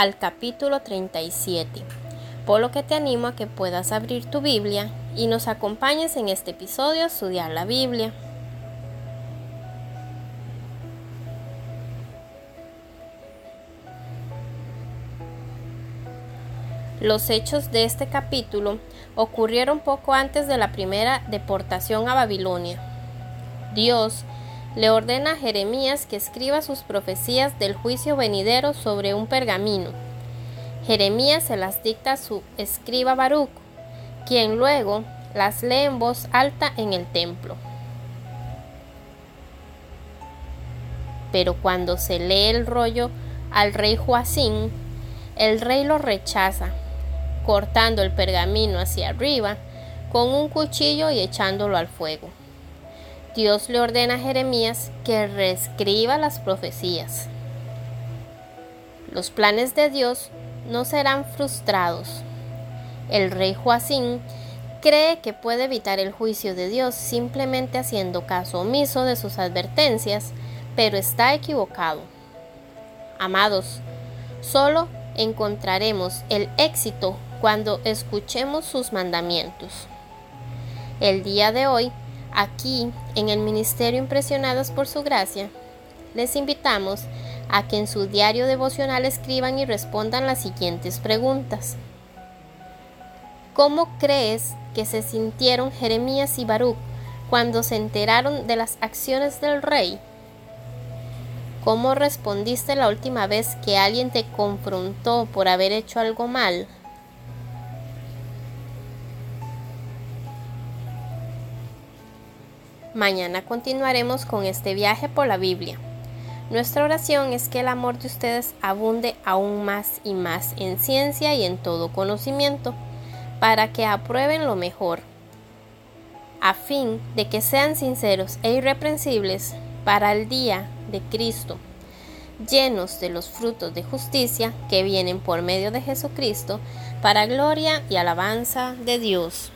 al capítulo 37, por lo que te animo a que puedas abrir tu Biblia y nos acompañes en este episodio a estudiar la Biblia. Los hechos de este capítulo ocurrieron poco antes de la primera deportación a Babilonia. Dios le ordena a Jeremías que escriba sus profecías del juicio venidero sobre un pergamino. Jeremías se las dicta a su escriba Baruch, quien luego las lee en voz alta en el templo. Pero cuando se lee el rollo al rey Joacín, el rey lo rechaza, cortando el pergamino hacia arriba con un cuchillo y echándolo al fuego. Dios le ordena a Jeremías que reescriba las profecías. Los planes de Dios no serán frustrados. El rey Joacín cree que puede evitar el juicio de Dios simplemente haciendo caso omiso de sus advertencias, pero está equivocado. Amados, solo encontraremos el éxito cuando escuchemos sus mandamientos. El día de hoy Aquí, en el Ministerio Impresionados por Su Gracia, les invitamos a que en su diario devocional escriban y respondan las siguientes preguntas. ¿Cómo crees que se sintieron Jeremías y Baruch cuando se enteraron de las acciones del rey? ¿Cómo respondiste la última vez que alguien te confrontó por haber hecho algo mal? Mañana continuaremos con este viaje por la Biblia. Nuestra oración es que el amor de ustedes abunde aún más y más en ciencia y en todo conocimiento, para que aprueben lo mejor, a fin de que sean sinceros e irreprensibles para el día de Cristo, llenos de los frutos de justicia que vienen por medio de Jesucristo, para gloria y alabanza de Dios.